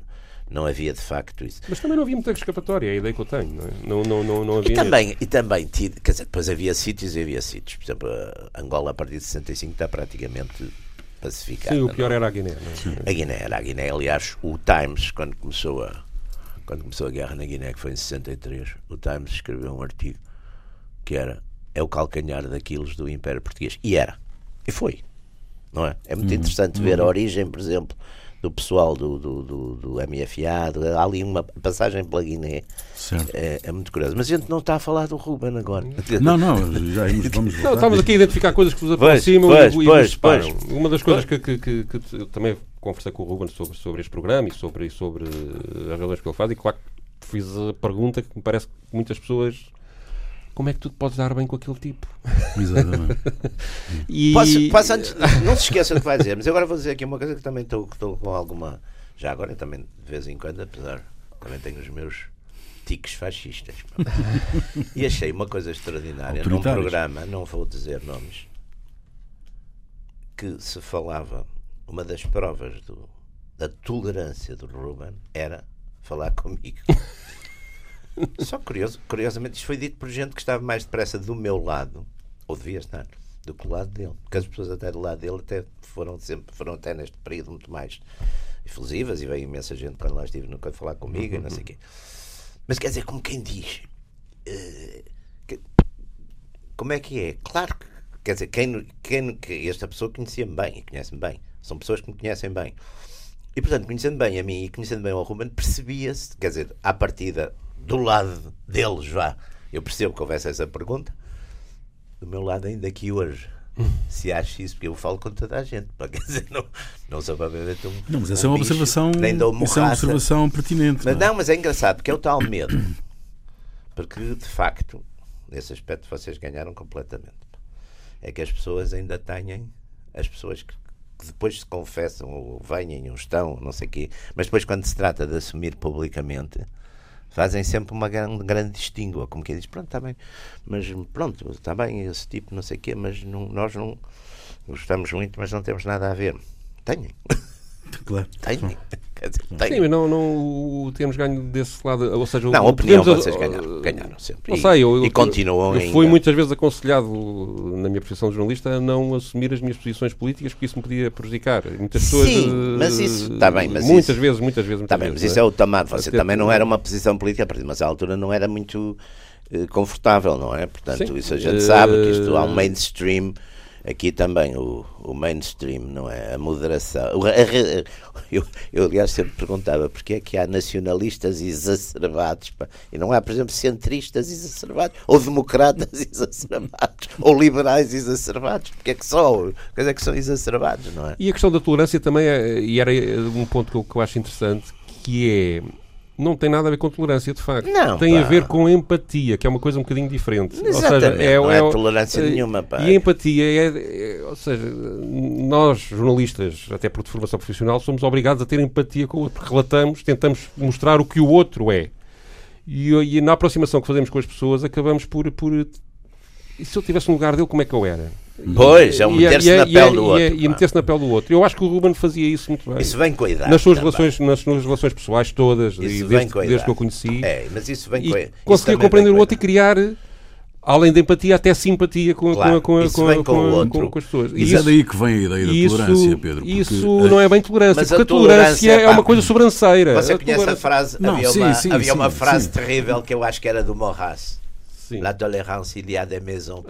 Não havia de facto isso. Mas também não havia muita escapatória, é a ideia que eu tenho. Não, é? não, não, não, não havia e também, e também quer dizer, depois havia sítios e havia sítios. Por exemplo, Angola a partir de 65 está praticamente pacificada. Sim, o pior não? era a Guiné. Não é? A Guiné era a Guiné. Aliás, o Times, quando começou a, quando começou a guerra na Guiné, que foi em 63, o Times escreveu um artigo que era é o calcanhar daqueles do Império Português. E era. E foi. Não é? É muito uhum. interessante ver a uhum. origem, por exemplo, do pessoal do, do, do, do MFA, do, há ali uma passagem pela Guiné, é, é, muito curioso. Mas a gente não está a falar do Ruben agora. Não, não, já vamos não, Estamos aqui a identificar coisas que vos aproximam pois, pois, e, pois, pois, Uma das coisas que, que, que, que, eu também conversei com o Ruben sobre, sobre este programa e sobre, sobre as razões que ele faz, e claro que fiz a pergunta que me parece que muitas pessoas como é que tu te podes dar bem com aquele tipo? Exatamente. e... posso, posso antes, não se esqueça do que vai dizer, mas agora vou dizer aqui uma coisa que também estou, estou com alguma. Já agora também, de vez em quando, apesar, também tenho os meus tiques fascistas. e achei uma coisa extraordinária num programa, não vou dizer nomes, que se falava, uma das provas do, da tolerância do Ruben era falar comigo. Só curioso, curiosamente, isto foi dito por gente que estava mais depressa do meu lado, ou devia estar, do que do lado dele. Porque as pessoas até do lado dele até foram sempre, foram até neste período muito mais efusivas e veio imensa gente quando lá estive nunca falar comigo e não sei o quê. Mas quer dizer, como quem diz, uh, que, como é que é? Claro que, quer dizer, quem, quem, que esta pessoa conhecia-me bem e conhece-me bem. São pessoas que me conhecem bem. E portanto, conhecendo bem a mim e conhecendo bem o Ruben, percebia-se, quer dizer, à partida do lado deles, vá. Eu percebo que houvesse essa pergunta. Do meu lado, ainda aqui hoje. Se acha isso, porque eu falo com toda a gente. Para quer dizer, não, não sou propriamente um. Não, mas essa um é uma bicho, observação. Nem dou uma é uma observação pertinente. Mas, não, é? não, mas é engraçado, porque é o tal medo. Porque, de facto, nesse aspecto vocês ganharam completamente. É que as pessoas ainda têm. As pessoas que, que depois se confessam ou vêm ou estão, não sei o quê, mas depois, quando se trata de assumir publicamente fazem sempre uma grande, grande distíngua, como quem diz, pronto, está bem, mas pronto, está bem esse tipo, não sei o quê, mas não, nós não gostamos muito, mas não temos nada a ver. Tenham. Claro. Tenham. Sim, mas não, não temos ganho desse lado. Ou seja, não, a opinião podemos, vocês ganharam, ganharam sempre. Não sei, eu, e continuam eu, eu fui muitas vezes aconselhado na minha profissão de jornalista a não assumir as minhas posições políticas porque isso me podia prejudicar. Muitas pessoas. Sim, mas isso está bem. Mas muitas isso, vezes, muitas vezes. Está bem, mas isso é o tamanho. Você também não era uma posição política, mas à altura não era muito uh, confortável, não é? Portanto, Sim. isso a gente uh, sabe que isto há um mainstream aqui também o, o mainstream, não é? A moderação. Eu, eu, aliás, sempre perguntava porque é que há nacionalistas exacerbados pá, e não há, por exemplo, centristas exacerbados ou democratas exacerbados ou liberais exacerbados. Porque é que só? Porque é que são exacerbados, não é? E a questão da tolerância também é, e era um ponto que eu, que eu acho interessante, que é não tem nada a ver com tolerância, de facto. Não, tem pá. a ver com empatia, que é uma coisa um bocadinho diferente. Exatamente, ou seja, é, não é, é tolerância nenhuma. Pá. E a empatia é, é, Ou seja, nós, jornalistas, até por formação profissional, somos obrigados a ter empatia com o outro, porque relatamos, tentamos mostrar o que o outro é. E, e na aproximação que fazemos com as pessoas, acabamos por, por. E se eu tivesse no lugar dele, como é que eu era? Pois, é um meter-se na pele do outro. E, meter-se na pele do outro. Eu acho que o Ruben fazia isso muito bem. Isso vem com a idade. Nas suas, relações, nas suas relações pessoais todas, isso e desde, desde que eu conheci. É, mas isso vem com a Conseguia compreender o outro e criar além da empatia, até simpatia com, claro, com, com, com, com, com, com as pessoas. Isso, é daí que vem a ideia da isso, tolerância, Pedro. Porque, isso não é bem tolerância, porque a tolerância, é uma coisa sobranceira. Você a conhece tolerância... a frase? Não, havia sim, uma, sim, havia sim, uma frase terrível que eu acho que era do Morras Sim. La tolérance il y a des maisons.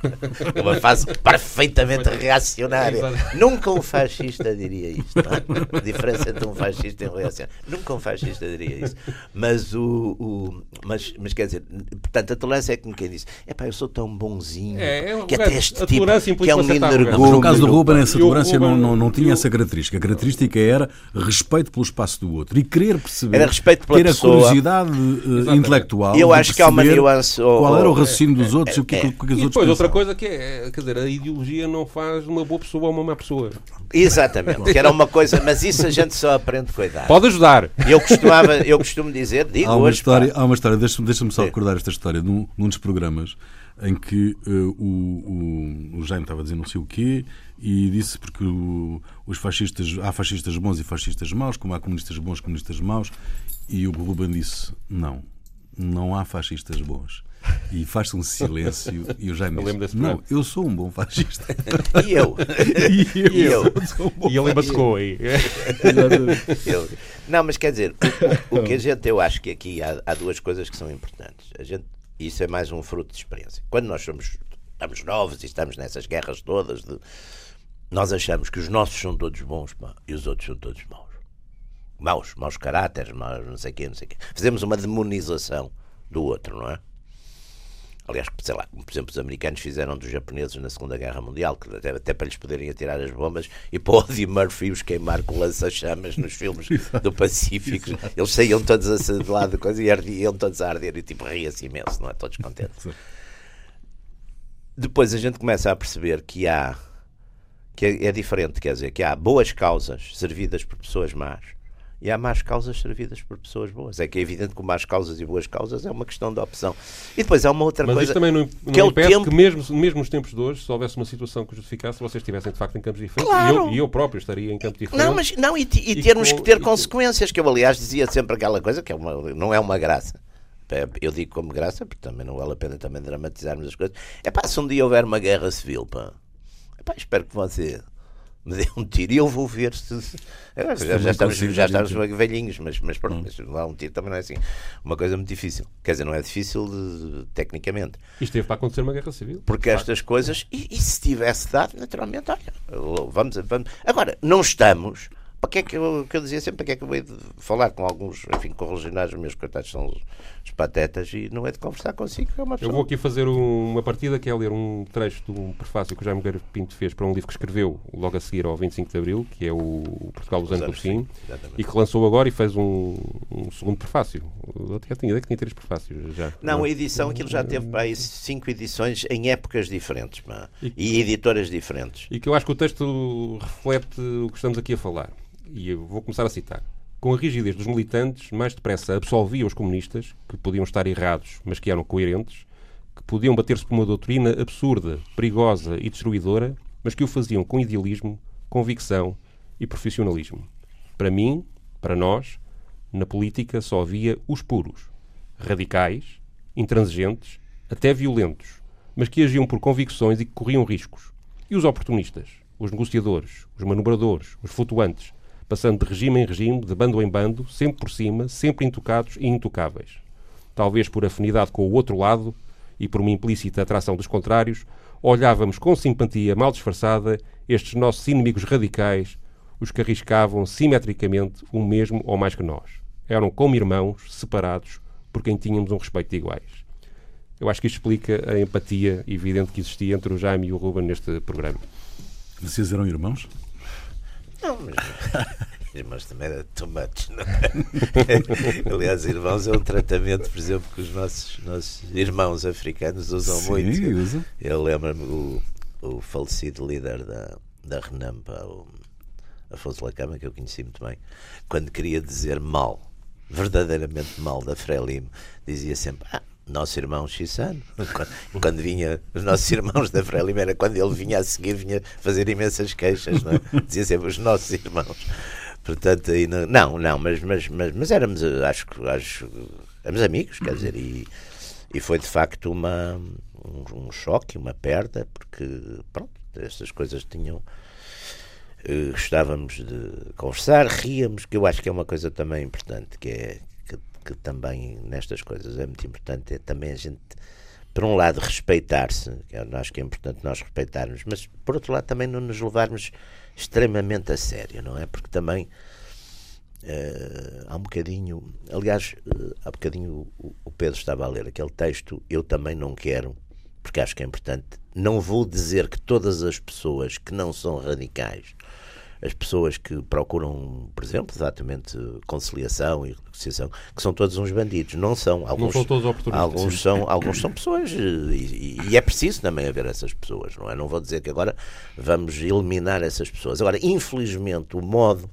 Uma fase perfeitamente reacionária. Nunca um fascista diria isto. É? A diferença entre um fascista e um reacionário. Nunca um fascista diria isso. Mas, o, o, mas, mas quer dizer, portanto, a tolerância é como quem diz: é pá, eu sou tão bonzinho é, é que até este tipo que é um energúmeno. No caso do Ruben, essa tolerância não, não, não tinha essa característica. A característica era respeito pelo espaço do outro e querer perceber, era respeito pela ter pessoa. a curiosidade uh, intelectual. Eu acho que há uma nuance qual era o raciocínio dos outros é, e o que, é, que, que os e outros depois outra coisa que é, quer dizer, a ideologia não faz uma boa pessoa ou uma má pessoa. Exatamente, que era uma coisa, mas isso a gente só aprende com a idade. Pode ajudar. Eu costumava, eu costumo dizer, digo há uma hoje, história, pá. há uma história, deixa-me deixa só recordar esta história num, num dos programas em que uh, o, o, o, Jaime estava a dizer não sei o quê e disse porque o, os fascistas, há fascistas bons e fascistas maus, como há comunistas bons e comunistas maus, e o Ruben disse não, não há fascistas bons. E faz-se um silêncio e o Jaime diz, não, eu sou um bom fascista. E eu? e eu? E, eu? Um e ele embascou aí. não, mas quer dizer, o, o, que a gente, eu acho que aqui há, há duas coisas que são importantes. A gente, isso é mais um fruto de experiência. Quando nós somos, estamos novos e estamos nessas guerras todas, de, nós achamos que os nossos são todos bons pá, e os outros são todos maus. Maus, maus caráteres, maus não sei o quê, não sei o quê. Fazemos uma demonização do outro, não é? Aliás, sei lá, como por exemplo os americanos fizeram dos japoneses na Segunda Guerra Mundial, que até, até para lhes poderem atirar as bombas, e para o Eddie Murphy os queimar com lança-chamas nos filmes do Pacífico. Eles saíam todos a de lado coisa e ardiam todos a arder e tipo ria-se imenso, não é? Todos contentes. Depois a gente começa a perceber que há que é, é diferente, quer dizer, que há boas causas servidas por pessoas más e há más causas servidas por pessoas boas. É que é evidente que más causas e boas causas é uma questão de opção. E depois há uma outra Mas coisa. Mas também não, não que é o tempo... que, mesmo, mesmo nos tempos de hoje, se houvesse uma situação que justificasse, vocês estivessem de facto em campos diferentes. Claro. E, eu, e eu próprio estaria em campos diferentes. Não, mas não, e, e, e termos com, que ter consequências, que eu, aliás, dizia sempre aquela coisa que é uma, não é uma graça. É, eu digo como graça, porque também não vale a pena também dramatizarmos as coisas. É pá, se um dia houver uma guerra civil, pá, é pá, espero que você me dê um tiro e eu vou ver se. É, já, já, estamos, já estamos velhinhos, mas, mas pronto, hum. mas lá um tiro também não é assim. Uma coisa muito difícil. Quer dizer, não é difícil de, tecnicamente. Isto teve para acontecer uma guerra civil. Porque estas coisas, e, e, se tivesse dado, naturalmente, olha, vamos, vamos. Agora, não estamos para que é que eu, que eu dizia sempre, para que é que eu hei de falar com alguns, enfim, correligionários, os meus coitados são os, os, patetas e não é de conversar consigo, é uma Eu vou aqui fazer um, uma partida que é ler um trecho de um prefácio que o Jaime Guerreiro Pinto fez para um livro que escreveu logo a seguir ao 25 de Abril, que é o Portugal dos Anos do Sim, e que lançou agora e fez um, um segundo prefácio. Eu tinha ideia que tinha três prefácios já. Não, a edição, aquilo já teve para aí cinco edições em épocas diferentes e, e editoras diferentes. E que eu acho que o texto reflete o que estamos aqui a falar e eu vou começar a citar. Com a rigidez dos militantes, mais depressa absolvia os comunistas, que podiam estar errados, mas que eram coerentes, que podiam bater-se por uma doutrina absurda, perigosa e destruidora, mas que o faziam com idealismo, convicção e profissionalismo. Para mim, para nós, na política só havia os puros, radicais, intransigentes, até violentos, mas que agiam por convicções e que corriam riscos. E os oportunistas, os negociadores, os manobradores, os flutuantes, passando de regime em regime, de bando em bando, sempre por cima, sempre intocados e intocáveis. Talvez por afinidade com o outro lado e por uma implícita atração dos contrários, olhávamos com simpatia mal disfarçada estes nossos inimigos radicais, os que arriscavam simetricamente o mesmo ou mais que nós. Eram como irmãos, separados, por quem tínhamos um respeito de iguais. Eu acho que isto explica a empatia evidente que existia entre o Jaime e o Ruben neste programa. Vocês eram irmãos? Não, mas irmãos também era too much. Não é? Aliás, irmãos é um tratamento, por exemplo, que os nossos, nossos irmãos africanos usam Sim, muito. Eu lembro-me o, o falecido líder da, da Renampa, o Afonso Lacama, que eu conheci muito bem, quando queria dizer mal, verdadeiramente mal da Frelimo, dizia sempre: Ah, nosso irmão Xissano, quando, quando, vinha, os nossos irmãos da Frelimo, era quando ele vinha a seguir, vinha fazer imensas queixas, não é? dizia sempre os nossos irmãos. Portanto, aí não, não, não mas, mas, mas, mas éramos, acho, acho, éramos amigos, quer dizer, e, e foi de facto uma, um, um choque, uma perda, porque, pronto, estas coisas tinham. Uh, gostávamos de conversar, ríamos, que eu acho que é uma coisa também importante, que é que também nestas coisas é muito importante, é também a gente, por um lado, respeitar-se, que eu acho que é importante nós respeitarmos, mas por outro lado também não nos levarmos extremamente a sério, não é? Porque também uh, há um bocadinho, aliás, uh, há um bocadinho o, o Pedro estava a ler aquele texto, eu também não quero, porque acho que é importante, não vou dizer que todas as pessoas que não são radicais as pessoas que procuram, por exemplo, exatamente conciliação e negociação, que são todos uns bandidos. Não são. Alguns, não são todos oportunistas. Alguns são, alguns são pessoas e, e, é preciso também haver essas pessoas, não é? Não vou dizer que agora vamos eliminar essas pessoas. Agora, infelizmente, o modo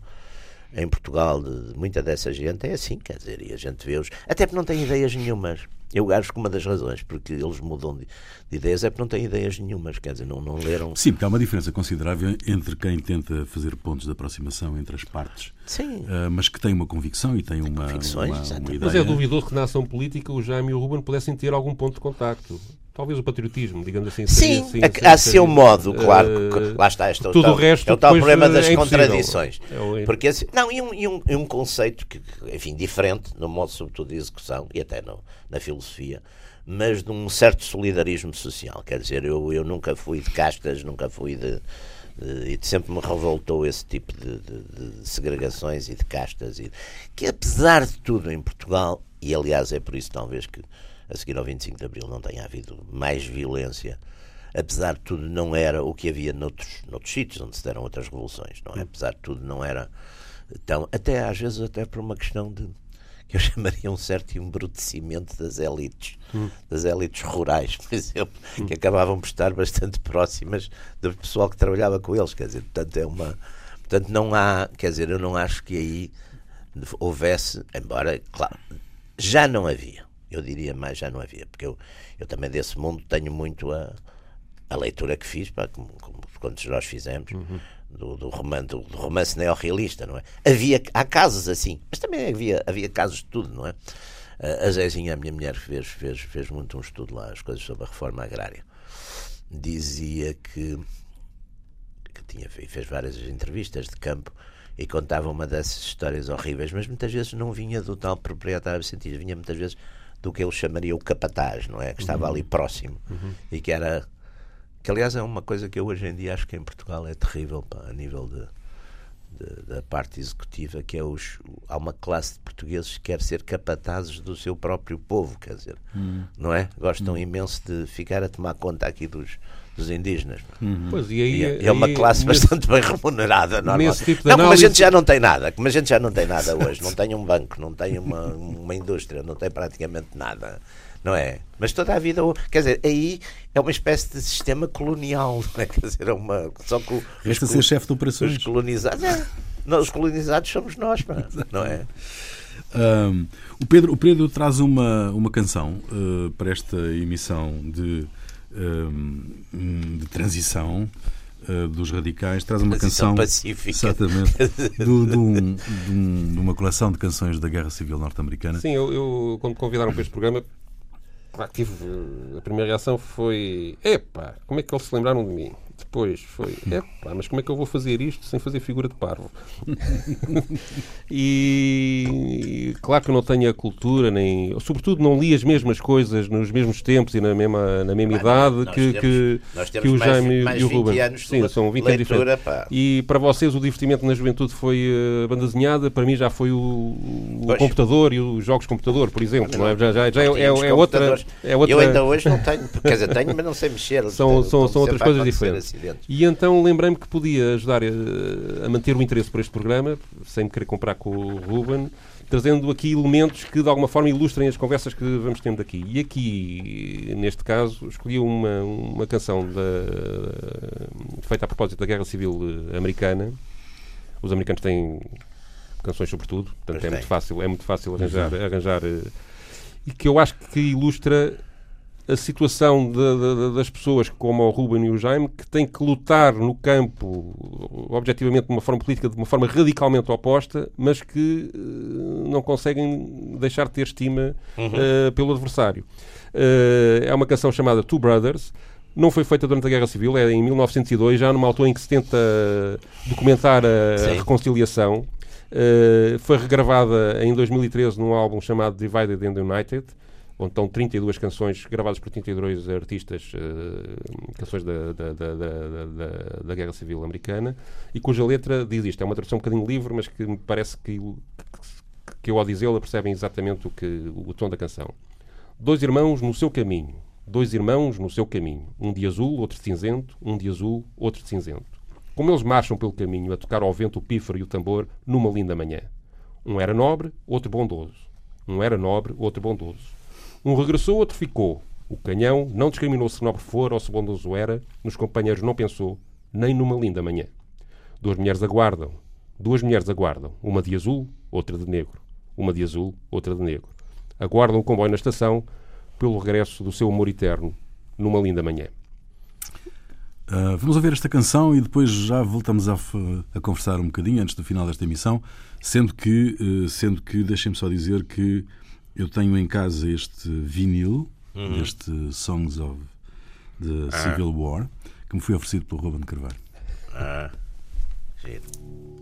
em Portugal de, de muita dessa gente é assim, quer dizer, e a gente vê-os, até porque não tem ideias nenhumas. Eu acho que uma das razões porque eles mudam de, de, ideias é porque não têm ideias nenhumas, quer dizer, não, não leram. Sim, porque há uma diferença considerável entre quem tenta fazer pontos de aproximação entre as partes, Sim. Uh, mas que tem uma convicção e tem, tem uma, uma, uma, ideia. Mas é duvidoso que na ação política o Jaime e o Ruben pudessem ter algum ponto de contacto talvez o patriotismo, digamos assim. Sim, seria, assim, a, a seu modo, claro. Uh, lá está, este é o tudo tal, o resto é o tal problema das é contradições. É porque assim, não, e um, e, um, e um conceito que, enfim, diferente no modo, sobretudo, de execução e até no, na filosofia, mas de um certo solidarismo social. Quer dizer, eu, eu nunca fui de castas, nunca fui de. de e sempre me revoltou esse tipo de, de, de segregações e de castas, e, que apesar de tudo em Portugal, e aliás é por isso talvez que a seguir ao 25 de Abril não tenha havido mais violência, apesar de tudo não era o que havia noutros, noutros sítios onde se deram outras revoluções, não é? Apesar de tudo não era tão, até às vezes até por uma questão de que eu chamaria um certo embrutecimento das elites, hum. das elites rurais, por exemplo, hum. que acabavam por estar bastante próximas do pessoal que trabalhava com eles, quer dizer, portanto é uma, portanto não há, quer dizer, eu não acho que aí houvesse, embora, claro, já não havia, eu diria mais já não havia, porque eu, eu também desse mundo tenho muito a, a leitura que fiz, pá, como, como quantos nós fizemos, uhum. do, do, romance, do, do romance neorrealista, não é? Havia, há casos assim, mas também havia, havia casos de tudo, não é? A Zezinha, a minha mulher, fez, fez, fez muito um estudo lá, as coisas sobre a reforma agrária. Dizia que, que tinha, fez várias entrevistas de campo e contava uma dessas histórias horríveis, mas muitas vezes não vinha do tal proprietário sentido, vinha muitas vezes do que ele chamaria o capataz, não é? Que estava uhum. ali próximo uhum. e que era. Que aliás é uma coisa que eu hoje em dia acho que em Portugal é terrível pá, a nível de, de, da parte executiva, que é os. Há uma classe de portugueses que quer ser capatazes do seu próprio povo, quer dizer, uhum. não é? Gostam uhum. imenso de ficar a tomar conta aqui dos, dos indígenas. Uhum. Pois, e aí, é, é uma aí, classe nesse, bastante bem remunerada. Normal. Tipo não, análise... como a gente já não tem nada, como a gente já não tem nada hoje, não tem um banco, não tem uma, uma indústria, não tem praticamente nada. Não é? Mas toda a vida, quer dizer, aí é uma espécie de sistema colonial, não é? Quer dizer, é uma. Só que Resta ser chefe de operações. Os colonizados, é, não, os colonizados somos nós, não é? Um, o, Pedro, o Pedro traz uma, uma canção uh, para esta emissão de de transição uh, dos radicais, traz uma canção pacífica. Exatamente, do, de, um, de, um, de, uma coleção de canções da Guerra Civil Norte-Americana. Sim, eu, eu, quando me convidaram para este programa, tive, a primeira reação foi: epá, como é que eles se lembraram de mim? Depois foi, epá, mas como é que eu vou fazer isto sem fazer figura de parvo? e claro que eu não tenho a cultura, nem. Sobretudo não li as mesmas coisas nos mesmos tempos e na mesma, na mesma idade que, temos, que, que o Jaime mais, e o Ruben. Sim, são 20 leitura, anos diferentes. Pá. E para vocês o divertimento na juventude foi a banda desenhada, para mim já foi o, o computador e os jogos de computador, por exemplo. Não, é? Já, já, já é, é, é outra, é outra. Eu ainda hoje não tenho, quer dizer, tenho, mas não sei mexer. São, são, são outras coisas diferentes. Acidentes. E então lembrei-me que podia ajudar a, a, manter o interesse por este programa, sem me querer comprar com o Ruben, trazendo aqui elementos que de alguma forma ilustrem as conversas que vamos tendo aqui. E aqui, neste caso, escolhi uma, uma canção da, feita a propósito da Guerra Civil Americana. Os americanos têm canções sobre tudo, portanto é muito fácil, é muito fácil arranjar, arranjar eh, e que eu acho que ilustra a situação de, de, das pessoas como o Ruben e o Jaime, que têm que lutar no campo, objetivamente, de uma forma política, de uma forma radicalmente oposta, mas que uh, não conseguem deixar de ter estima uhum. uh, pelo adversário. Uh, é uma canção chamada Two Brothers. Não foi feita durante a Guerra Civil, é em 1902, já numa altura em que se tenta documentar a, a reconciliação. foi regravada em 2013 num álbum chamado Divided and United onde estão 32 canções gravadas por 32 artistas, uh, canções da, da, da, da, da Guerra Civil Americana, e cuja letra diz isto. É uma tradução um bocadinho livre, mas que me parece que, que, que eu, ao dizê-la, percebem exatamente o, que, o tom da canção. Dois irmãos no seu caminho, dois irmãos no seu caminho, um de azul, outro de cinzento, um de azul, outro de cinzento. Como eles marcham pelo caminho a tocar ao vento o pífaro e o tambor numa linda manhã. Um era nobre, outro bondoso. Um era nobre, outro bondoso. Um regressou, outro ficou. O canhão não discriminou se nobre for ou se bondoso era, nos companheiros não pensou, nem numa linda manhã. Duas mulheres aguardam, Duas mulheres aguardam, uma de azul, outra de negro. Uma de azul, outra de negro. Aguardam o comboio na estação pelo regresso do seu amor eterno numa linda manhã. Uh, vamos ouvir esta canção e depois já voltamos a, a, conversar um bocadinho antes do final desta emissão, sendo que, uh, sendo que deixem-me só dizer que eu tenho em casa este vinil, uhum. este Songs of the ah. Civil War, que me foi oferecido pelo Ruben Carvalho. Ah, giro.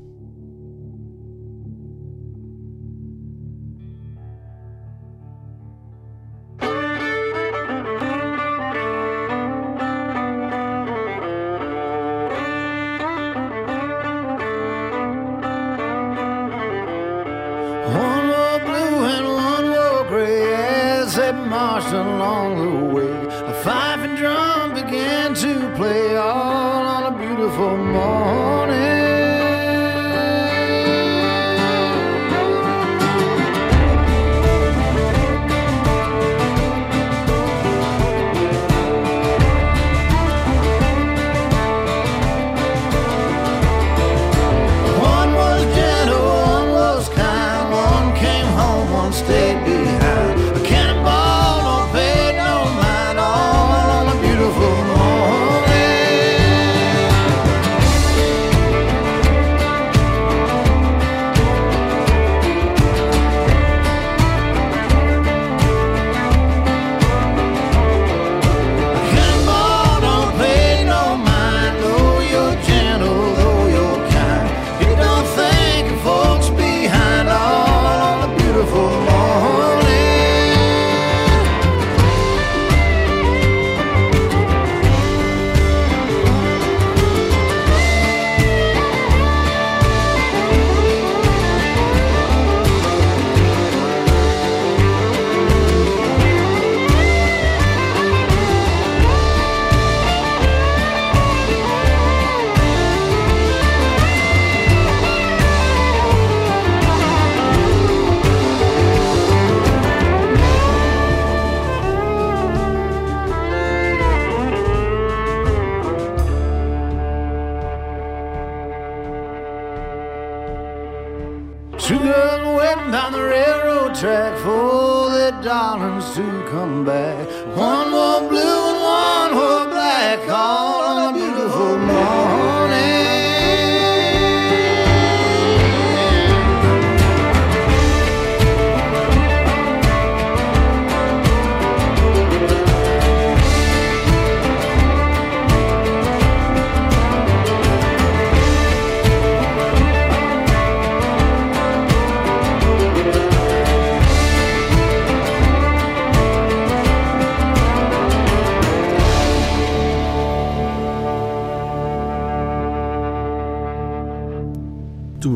Two girls went down the railroad track for their darlings to come back. One wore blue and one wore black, all on a beautiful morning.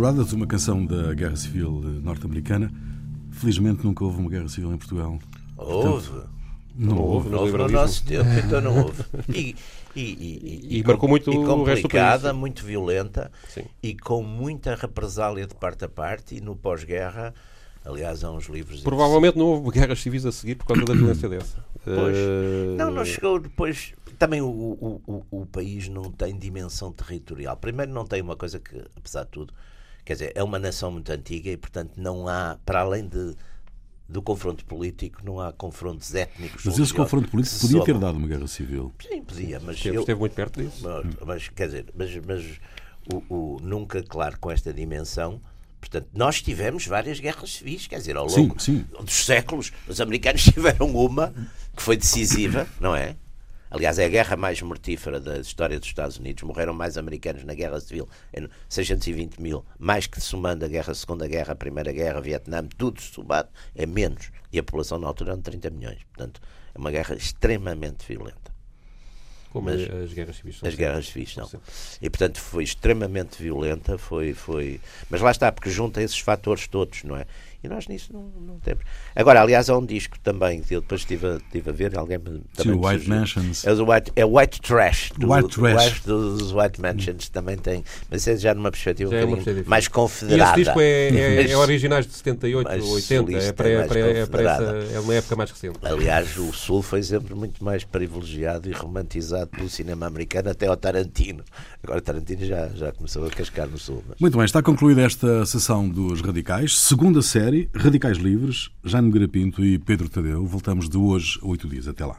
Brothers, uma canção da Guerra Civil norte-americana. Felizmente nunca houve uma guerra civil em Portugal. Houve. Portanto, não, houve. Não houve no nosso tempo, então não houve. E, e, e, e marcou muito e complicada, o muito violenta Sim. e com muita represália de parte a parte. E no pós-guerra, aliás, há uns livros. Provavelmente não houve guerras civis a seguir por causa da violência dessa. Pois. Uh... Não, não chegou depois. Também o, o, o, o país não tem dimensão territorial. Primeiro, não tem uma coisa que, apesar de tudo, Quer dizer, é uma nação muito antiga e, portanto, não há, para além de, do confronto político, não há confrontos étnicos. Mas esse confronto político podia ter dado uma guerra civil. Sim, podia, mas. Esteve, eu, esteve muito perto disso. Mas, mas quer dizer, mas, mas o, o, nunca, claro, com esta dimensão. Portanto, nós tivemos várias guerras civis, quer dizer, ao longo sim, sim. dos séculos, os americanos tiveram uma que foi decisiva, não é? Aliás, é a guerra mais mortífera da história dos Estados Unidos. Morreram mais americanos na Guerra Civil, 620 mil, mais que somando a Guerra, a Segunda Guerra, a Primeira Guerra, Vietnã, tudo somado, é menos. E a população na altura era de 30 milhões. Portanto, é uma guerra extremamente violenta. Como Mas, as guerras civis As guerras civis, não. E, portanto, foi extremamente violenta, foi, foi... Mas lá está, porque junta esses fatores todos, não é? E nós nisso não, não temos. Agora, aliás, há um disco também que eu depois estive a, estive a ver, alguém me, Sim, o White Mansions. É o White, é White Trash. Do, White Trash. dos White Mansions também tem, mas é já numa perspectiva já um é bocadinho mais confederada. E esse disco é, é, é originais de 78, 80, é, para, é, para, é, para essa, é uma época mais recente. Aliás, o Sul foi sempre muito mais privilegiado e romantizado pelo cinema americano, até ao Tarantino. Agora Tarantino já, já começou a cascar no Sul. Mas... Muito bem, está concluída esta sessão dos Radicais. Segunda série Radicais Livres, Jaime Garapinto e Pedro Tadeu. Voltamos de hoje a oito dias. Até lá.